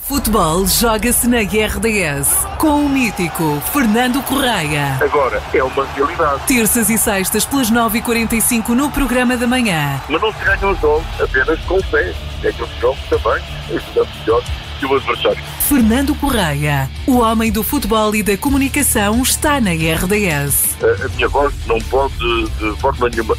Futebol joga-se na RDS com o mítico Fernando Correia. Agora é uma realidade. Terças e sextas pelas 9h45 no programa da manhã. Mas não se ganham os jogos apenas com fé. Ganham os jogos também, ajudando melhor que o adversário. Fernando Correia, o homem do futebol e da comunicação, está na RDS. A, a minha voz não pode de forma nenhuma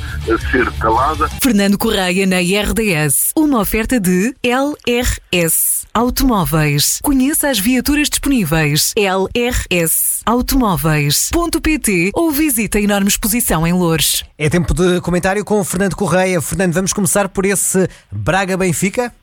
ser calada. Fernando Correia na RDS, uma oferta de LRS Automóveis. Conheça as viaturas disponíveis. LRS Automóveis.pt ou visite a enorme exposição em Louros. É tempo de comentário com o Fernando Correia. Fernando, vamos começar por esse Braga-Benfica?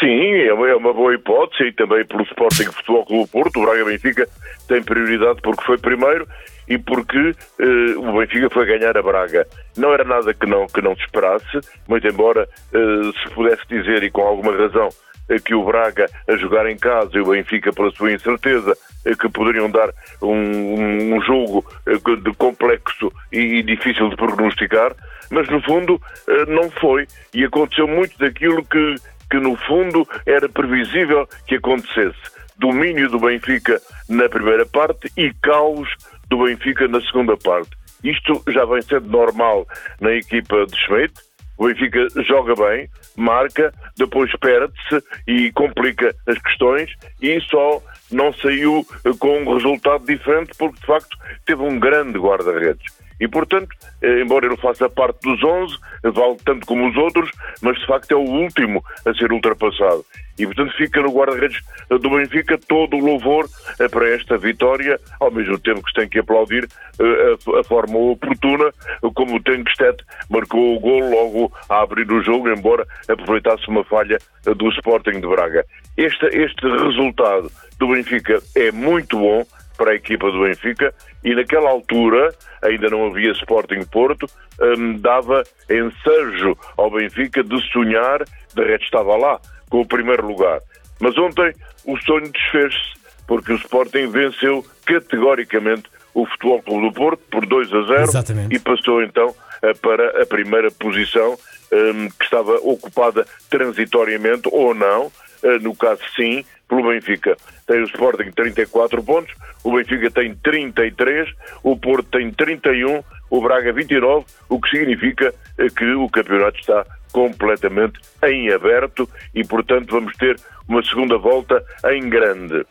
Sim, é uma, é uma, boa hipótese e também pelo Sporting Futebol Clube Porto. O Braga Benfica tem prioridade porque foi primeiro e porque eh, o Benfica foi ganhar a Braga. Não era nada que não, que não se esperasse, muito embora eh, se pudesse dizer, e com alguma razão, eh, que o Braga a jogar em casa e o Benfica, pela sua incerteza, que poderiam dar um, um jogo de complexo e, e difícil de prognosticar, mas no fundo não foi. E aconteceu muito daquilo que que no fundo era previsível que acontecesse. Domínio do Benfica na primeira parte e caos do Benfica na segunda parte. Isto já vem sendo normal na equipa de Schmidt. O Benfica joga bem, marca, depois perde-se e complica as questões e só não saiu com um resultado diferente porque de facto teve um grande guarda-redes. E, portanto, eh, embora ele faça parte dos 11, vale tanto como os outros, mas de facto é o último a ser ultrapassado. E, portanto, fica no guarda-redes do Benfica todo o louvor eh, para esta vitória, ao mesmo tempo que se tem que aplaudir eh, a, forma oportuna, como o Tenkstedt marcou o gol logo a abrir o jogo, embora aproveitasse uma falha do Sporting de Braga. Este, este resultado do Benfica é muito bom, para a equipa do Benfica e naquela altura ainda não havia Sporting Porto, um, dava ensejo ao Benfica de sonhar, de resto estava lá, com o primeiro lugar. Mas ontem o sonho desfez-se, porque o Sporting venceu categoricamente o Futebol Clube do Porto por 2 a 0 Exatamente. e passou então eh, para a primeira posição um, que estava ocupada transitoriamente ou não, uh, no caso sim, pelo Benfica. Tem o Sporting 34 pontos, o Benfica tem 33, o Porto tem 31, o Braga 29, o que significa eh, que o campeonato está completamente em aberto e, portanto, vamos ter uma segunda volta em grande.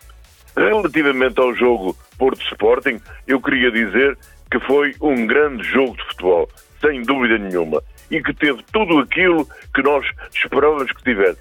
Relativamente ao jogo Porto Sporting, eu queria dizer que foi um grande jogo de futebol, sem dúvida nenhuma, e que teve tudo aquilo que nós esperávamos que tivesse.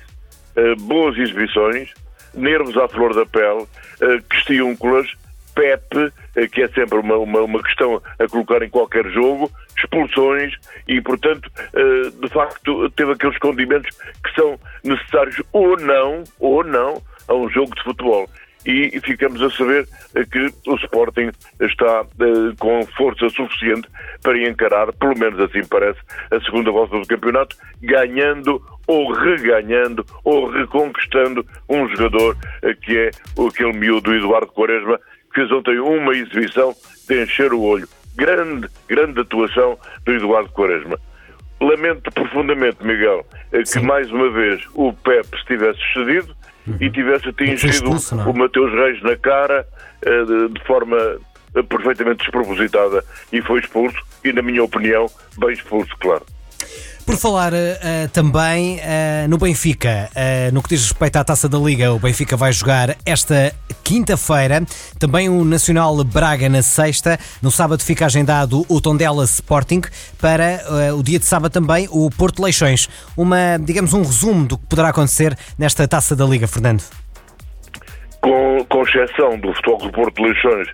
Uh, boas exibições, nervos à flor da pele, uh, questiúnculas, PEP, uh, que é sempre uma, uma, uma, questão a colocar em qualquer jogo, expulsões e, portanto, uh, de facto, teve aqueles condimentos que são necessários ou não, ou não, a um jogo de futebol e ficamos a saber que o Sporting está uh, com força suficiente para encarar, pelo menos assim parece, a segunda volta do campeonato, ganhando ou reganhando ou reconquistando um jogador uh, que é aquele miúdo Eduardo Quaresma, que fez ontem uma exibição de encher o olho. Grande, grande atuação do Eduardo Quaresma. Lamento profundamente, Miguel, eh, que Sim. mais uma vez o Pep estivesse cedido uhum. e tivesse atingido expulso, o Mateus Reis na cara uh, de, de, forma uh, perfeitamente despropositada e foi expulso e, na minha opinião, bem expulso, claro. Por falar uh, também uh, no Benfica, uh, no que diz respeito à taça da Liga, o Benfica vai jogar esta quinta-feira, também o Nacional Braga na sexta, no sábado fica agendado o Tondela Sporting, para o dia de sábado também o Porto Leixões. Uma, digamos, um resumo do que poderá acontecer nesta taça da Liga, Fernando. Com, com exceção do Futebol do Porto Leixões,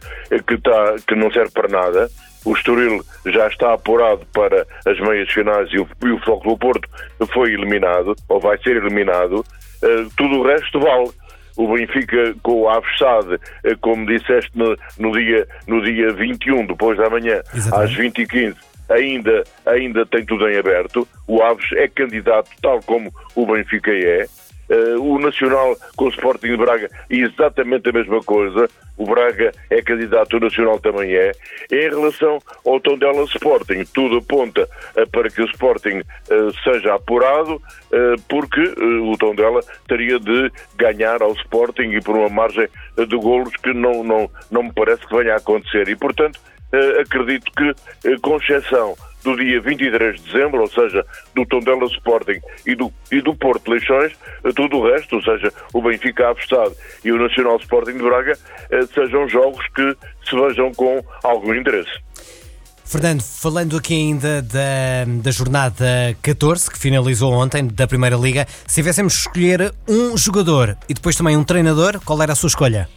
que, tá, que não serve para nada, o Estoril já está apurado para as meias finais e o, e o Futebol do Porto foi eliminado, ou vai ser eliminado, uh, tudo o resto vale. O Benfica com o Aves Sade, uh, como disseste no, no, dia, no dia 21, depois da manhã, Exatamente. às 20h15, ainda, ainda tem tudo em aberto. O Aves é candidato, tal como o Benfica é. Uh, o Nacional com o Sporting de Braga, exatamente a mesma coisa. O Braga é candidato, o Nacional também é. Em relação ao Tondela Sporting, tudo aponta uh, para que o Sporting uh, seja apurado, porque o Tondela teria de ganhar ao Sporting e por uma margem de golos que não, não, não me parece que venha a acontecer. E, portanto, acredito que, com exceção do dia 23 de dezembro, ou seja, do Tondela Sporting e do, e do Porto Leixões, eh, tudo o resto, ou seja, o Benfica Avestado e o Nacional Sporting de Braga, eh, sejam jogos que se vejam com algum interesse. Fernando, falando aqui ainda da, da jornada 14, que finalizou ontem, da Primeira Liga, se tivéssemos escolher um jogador e depois também um treinador, qual era a sua escolha?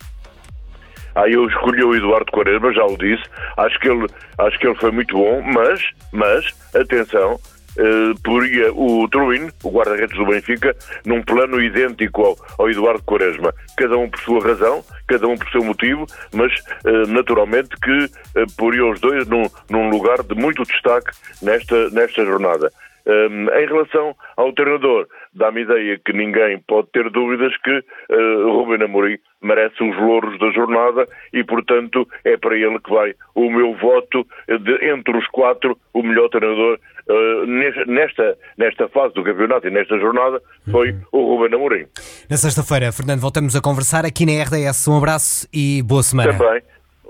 Ah, eu escolhi o Eduardo Quaresma, já o disse. Acho que ele, acho que ele foi muito bom, mas, mas, atenção, Uh, poria o Truin, o guarda-redes do Benfica, num plano idêntico ao, ao, Eduardo Quaresma. Cada um por sua razão, cada um por seu motivo, mas uh, naturalmente que uh, poria os dois num, num, lugar de muito destaque nesta, nesta jornada. Um, em relação ao treinador, dá-me ideia que ninguém pode ter dúvidas que uh, Ruben Amorim merece os louros da jornada e, portanto, é para ele que vai o meu voto de, entre os quatro, o melhor treinador uh, nesta, nesta fase do campeonato e nesta jornada foi uhum. o Ruben Amorim. Na sexta-feira, Fernando, voltamos a conversar aqui na RDS. Um abraço e boa semana. Também.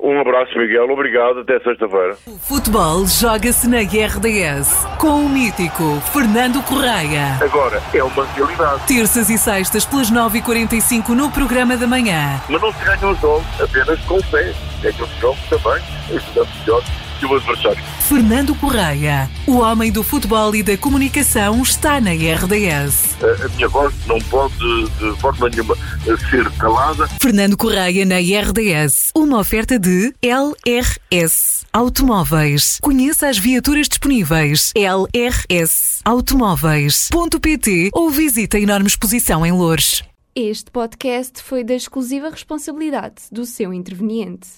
Um abraço, Miguel. Obrigado. Até sexta-feira. O futebol joga-se na RDS com o mítico Fernando Correia. Agora é uma realidade. Terças e sextas pelas 9h45 no programa da manhã. Mas não se ganham os jogos apenas com o pé. Ganham os jogos também, ajudando melhor que o adversário. Fernando Correia, o homem do futebol e da comunicação, está na RDS. A, a minha voz não pode de forma nenhuma ser calada. Fernando Correia na RDS, uma oferta de LRS Automóveis. Conheça as viaturas disponíveis. LRS Automóveis.pt ou visite a enorme exposição em Lourdes. Este podcast foi da exclusiva responsabilidade do seu interveniente.